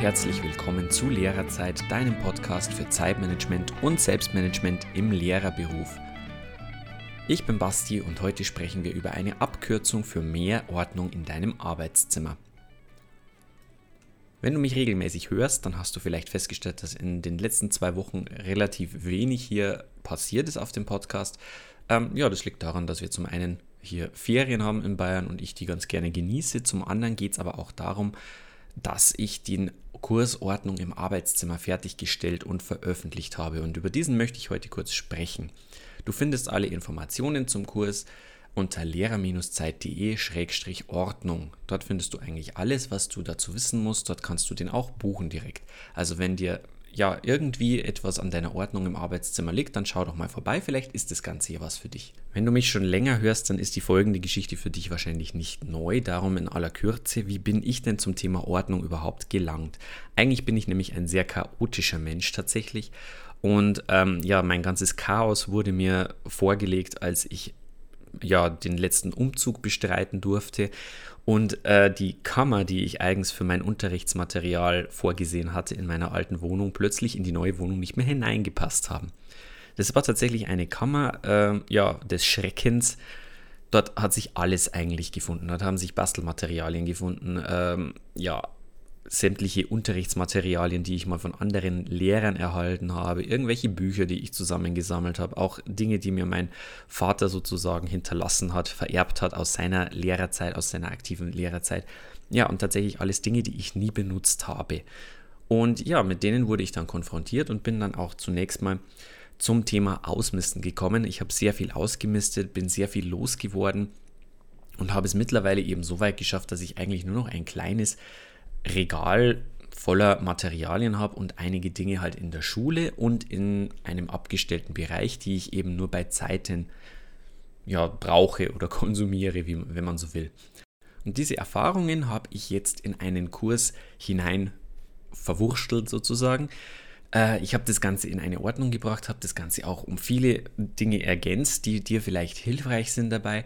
herzlich willkommen zu Lehrerzeit, deinem Podcast für Zeitmanagement und Selbstmanagement im Lehrerberuf. Ich bin Basti und heute sprechen wir über eine Abkürzung für mehr Ordnung in deinem Arbeitszimmer. Wenn du mich regelmäßig hörst, dann hast du vielleicht festgestellt, dass in den letzten zwei Wochen relativ wenig hier passiert ist auf dem Podcast. Ähm, ja, das liegt daran, dass wir zum einen hier Ferien haben in Bayern und ich die ganz gerne genieße. Zum anderen geht es aber auch darum, dass ich den Kursordnung im Arbeitszimmer fertiggestellt und veröffentlicht habe. Und über diesen möchte ich heute kurz sprechen. Du findest alle Informationen zum Kurs unter lehrer-zeit.de-ordnung. Dort findest du eigentlich alles, was du dazu wissen musst. Dort kannst du den auch buchen direkt. Also wenn dir ja irgendwie etwas an deiner Ordnung im Arbeitszimmer liegt, dann schau doch mal vorbei. Vielleicht ist das Ganze hier was für dich. Wenn du mich schon länger hörst, dann ist die folgende Geschichte für dich wahrscheinlich nicht neu. Darum in aller Kürze, wie bin ich denn zum Thema Ordnung überhaupt gelangt? Eigentlich bin ich nämlich ein sehr chaotischer Mensch tatsächlich. Und ähm, ja, mein ganzes Chaos wurde mir vorgelegt, als ich ja den letzten Umzug bestreiten durfte und äh, die Kammer, die ich eigens für mein Unterrichtsmaterial vorgesehen hatte in meiner alten Wohnung, plötzlich in die neue Wohnung nicht mehr hineingepasst haben. Das war tatsächlich eine Kammer äh, ja, des Schreckens. Dort hat sich alles eigentlich gefunden. Dort haben sich Bastelmaterialien gefunden, ähm, ja, sämtliche Unterrichtsmaterialien, die ich mal von anderen Lehrern erhalten habe, irgendwelche Bücher, die ich zusammengesammelt habe, auch Dinge, die mir mein Vater sozusagen hinterlassen hat, vererbt hat aus seiner Lehrerzeit, aus seiner aktiven Lehrerzeit. Ja, und tatsächlich alles Dinge, die ich nie benutzt habe. Und ja, mit denen wurde ich dann konfrontiert und bin dann auch zunächst mal zum Thema Ausmisten gekommen. Ich habe sehr viel ausgemistet, bin sehr viel losgeworden und habe es mittlerweile eben so weit geschafft, dass ich eigentlich nur noch ein kleines Regal voller Materialien habe und einige Dinge halt in der Schule und in einem abgestellten Bereich, die ich eben nur bei Zeiten ja, brauche oder konsumiere, wie, wenn man so will. Und diese Erfahrungen habe ich jetzt in einen Kurs hinein verwurstelt sozusagen. Äh, ich habe das Ganze in eine Ordnung gebracht, habe das Ganze auch um viele Dinge ergänzt, die dir vielleicht hilfreich sind dabei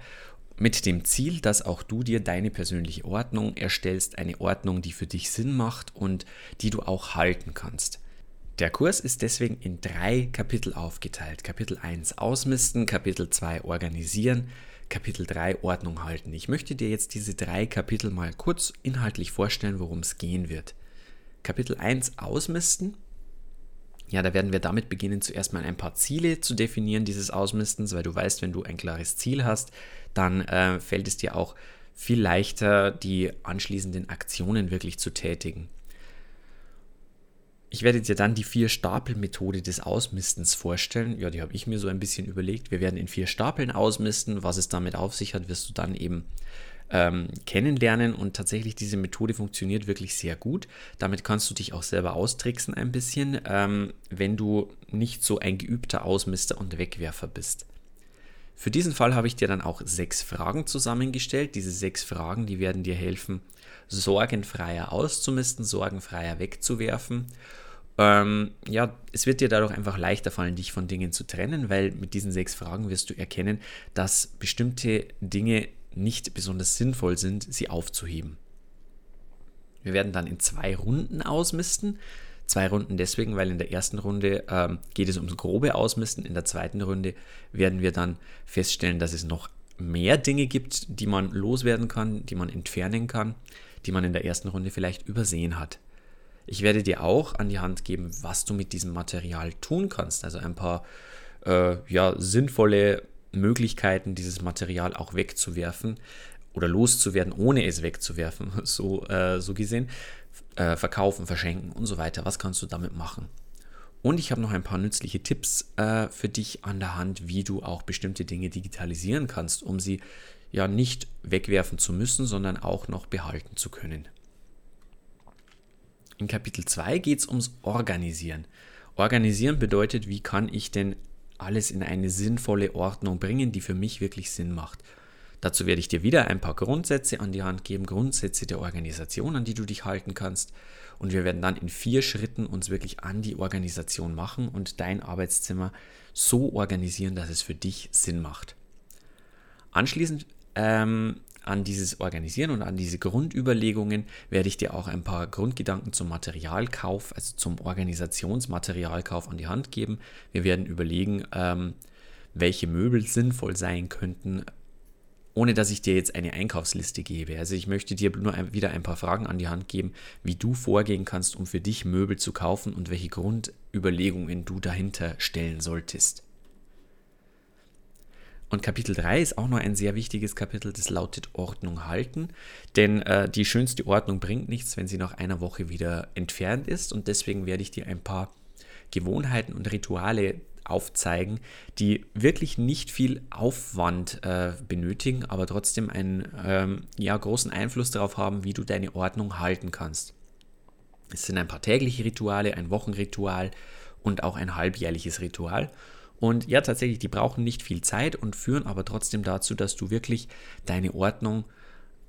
mit dem Ziel, dass auch du dir deine persönliche Ordnung erstellst, eine Ordnung, die für dich Sinn macht und die du auch halten kannst. Der Kurs ist deswegen in drei Kapitel aufgeteilt. Kapitel 1 Ausmisten, Kapitel 2 Organisieren, Kapitel 3 Ordnung halten. Ich möchte dir jetzt diese drei Kapitel mal kurz inhaltlich vorstellen, worum es gehen wird. Kapitel 1 Ausmisten ja, da werden wir damit beginnen, zuerst mal ein paar Ziele zu definieren dieses Ausmistens, weil du weißt, wenn du ein klares Ziel hast, dann äh, fällt es dir auch viel leichter, die anschließenden Aktionen wirklich zu tätigen. Ich werde dir dann die Vier-Stapel-Methode des Ausmistens vorstellen. Ja, die habe ich mir so ein bisschen überlegt. Wir werden in vier Stapeln ausmisten. Was es damit auf sich hat, wirst du dann eben ähm, kennenlernen und tatsächlich diese Methode funktioniert wirklich sehr gut. Damit kannst du dich auch selber austricksen ein bisschen, ähm, wenn du nicht so ein geübter Ausmister und Wegwerfer bist. Für diesen Fall habe ich dir dann auch sechs Fragen zusammengestellt. Diese sechs Fragen, die werden dir helfen, sorgenfreier auszumisten, sorgenfreier wegzuwerfen. Ähm, ja, es wird dir dadurch einfach leichter fallen, dich von Dingen zu trennen, weil mit diesen sechs Fragen wirst du erkennen, dass bestimmte Dinge nicht besonders sinnvoll sind, sie aufzuheben. Wir werden dann in zwei Runden ausmisten. Zwei Runden deswegen, weil in der ersten Runde ähm, geht es ums grobe Ausmisten. In der zweiten Runde werden wir dann feststellen, dass es noch mehr Dinge gibt, die man loswerden kann, die man entfernen kann, die man in der ersten Runde vielleicht übersehen hat. Ich werde dir auch an die Hand geben, was du mit diesem Material tun kannst. Also ein paar äh, ja, sinnvolle Möglichkeiten, dieses Material auch wegzuwerfen oder loszuwerden, ohne es wegzuwerfen, so, äh, so gesehen. Äh, verkaufen, verschenken und so weiter. Was kannst du damit machen? Und ich habe noch ein paar nützliche Tipps äh, für dich an der Hand, wie du auch bestimmte Dinge digitalisieren kannst, um sie ja nicht wegwerfen zu müssen, sondern auch noch behalten zu können. In Kapitel 2 geht es ums Organisieren. Organisieren bedeutet, wie kann ich denn alles in eine sinnvolle Ordnung bringen, die für mich wirklich Sinn macht. Dazu werde ich dir wieder ein paar Grundsätze an die Hand geben, Grundsätze der Organisation, an die du dich halten kannst. Und wir werden dann in vier Schritten uns wirklich an die Organisation machen und dein Arbeitszimmer so organisieren, dass es für dich Sinn macht. Anschließend ähm, an dieses Organisieren und an diese Grundüberlegungen werde ich dir auch ein paar Grundgedanken zum Materialkauf, also zum Organisationsmaterialkauf an die Hand geben. Wir werden überlegen, ähm, welche Möbel sinnvoll sein könnten, ohne dass ich dir jetzt eine Einkaufsliste gebe. Also ich möchte dir nur wieder ein paar Fragen an die Hand geben, wie du vorgehen kannst, um für dich Möbel zu kaufen und welche Grundüberlegungen du dahinter stellen solltest. Und Kapitel 3 ist auch noch ein sehr wichtiges Kapitel, das lautet Ordnung halten. Denn äh, die schönste Ordnung bringt nichts, wenn sie nach einer Woche wieder entfernt ist. Und deswegen werde ich dir ein paar Gewohnheiten und Rituale aufzeigen, die wirklich nicht viel Aufwand äh, benötigen, aber trotzdem einen ähm, ja, großen Einfluss darauf haben, wie du deine Ordnung halten kannst. Es sind ein paar tägliche Rituale, ein Wochenritual und auch ein halbjährliches Ritual. Und ja, tatsächlich, die brauchen nicht viel Zeit und führen aber trotzdem dazu, dass du wirklich deine Ordnung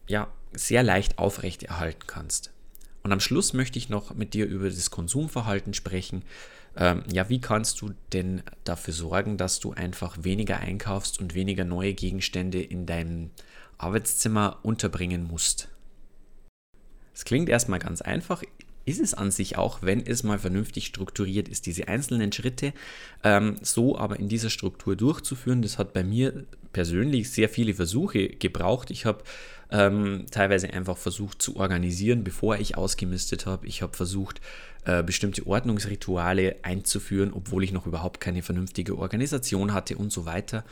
ja sehr leicht aufrechterhalten kannst. Und am Schluss möchte ich noch mit dir über das Konsumverhalten sprechen. Ähm, ja, wie kannst du denn dafür sorgen, dass du einfach weniger einkaufst und weniger neue Gegenstände in deinem Arbeitszimmer unterbringen musst? Es klingt erstmal ganz einfach, ist es an sich auch, wenn es mal vernünftig strukturiert ist, diese einzelnen Schritte ähm, so aber in dieser Struktur durchzuführen. Das hat bei mir persönlich sehr viele Versuche gebraucht. Ich habe ähm, teilweise einfach versucht zu organisieren, bevor ich ausgemistet habe. Ich habe versucht, äh, bestimmte Ordnungsrituale einzuführen, obwohl ich noch überhaupt keine vernünftige Organisation hatte und so weiter.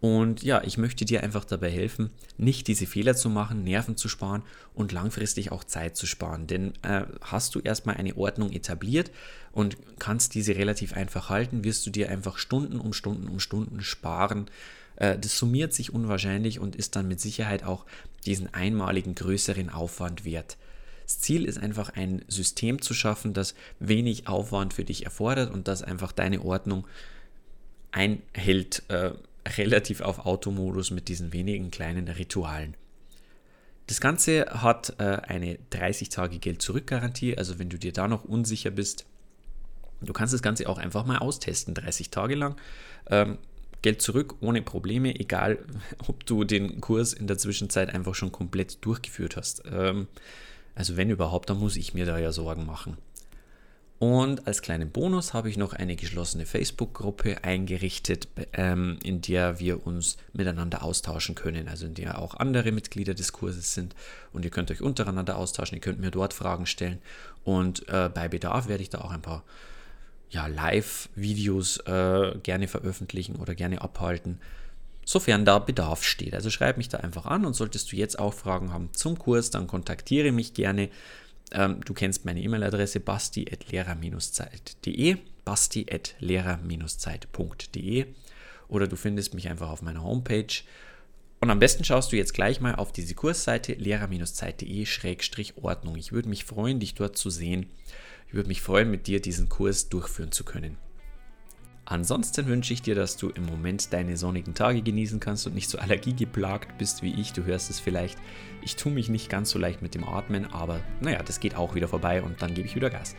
Und ja, ich möchte dir einfach dabei helfen, nicht diese Fehler zu machen, Nerven zu sparen und langfristig auch Zeit zu sparen. Denn äh, hast du erstmal eine Ordnung etabliert und kannst diese relativ einfach halten, wirst du dir einfach Stunden um Stunden um Stunden sparen. Äh, das summiert sich unwahrscheinlich und ist dann mit Sicherheit auch diesen einmaligen größeren Aufwand wert. Das Ziel ist einfach ein System zu schaffen, das wenig Aufwand für dich erfordert und das einfach deine Ordnung einhält. Äh, relativ auf Automodus mit diesen wenigen kleinen Ritualen. Das Ganze hat äh, eine 30 Tage Geld-Zurück-Garantie, also wenn du dir da noch unsicher bist, du kannst das Ganze auch einfach mal austesten, 30 Tage lang. Ähm, Geld zurück ohne Probleme, egal ob du den Kurs in der Zwischenzeit einfach schon komplett durchgeführt hast. Ähm, also wenn überhaupt, dann muss ich mir da ja Sorgen machen. Und als kleinen Bonus habe ich noch eine geschlossene Facebook-Gruppe eingerichtet, ähm, in der wir uns miteinander austauschen können, also in der auch andere Mitglieder des Kurses sind. Und ihr könnt euch untereinander austauschen, ihr könnt mir dort Fragen stellen. Und äh, bei Bedarf werde ich da auch ein paar ja, Live-Videos äh, gerne veröffentlichen oder gerne abhalten, sofern da Bedarf steht. Also schreib mich da einfach an und solltest du jetzt auch Fragen haben zum Kurs, dann kontaktiere mich gerne. Ähm, du kennst meine E-Mail-Adresse basti.lehrer-zeit.de, basti.lehrer-zeit.de oder du findest mich einfach auf meiner Homepage. Und am besten schaust du jetzt gleich mal auf diese Kursseite lehrer-zeit.de-ordnung. Ich würde mich freuen, dich dort zu sehen. Ich würde mich freuen, mit dir diesen Kurs durchführen zu können. Ansonsten wünsche ich dir, dass du im Moment deine sonnigen Tage genießen kannst und nicht so allergiegeplagt bist wie ich. Du hörst es vielleicht. Ich tue mich nicht ganz so leicht mit dem Atmen, aber naja, das geht auch wieder vorbei und dann gebe ich wieder Gas.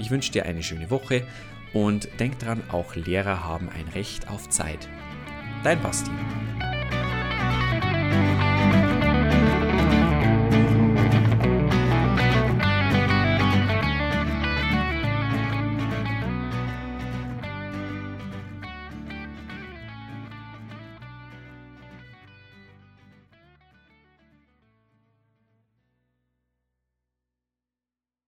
Ich wünsche dir eine schöne Woche und denk dran, auch Lehrer haben ein Recht auf Zeit. Dein Basti.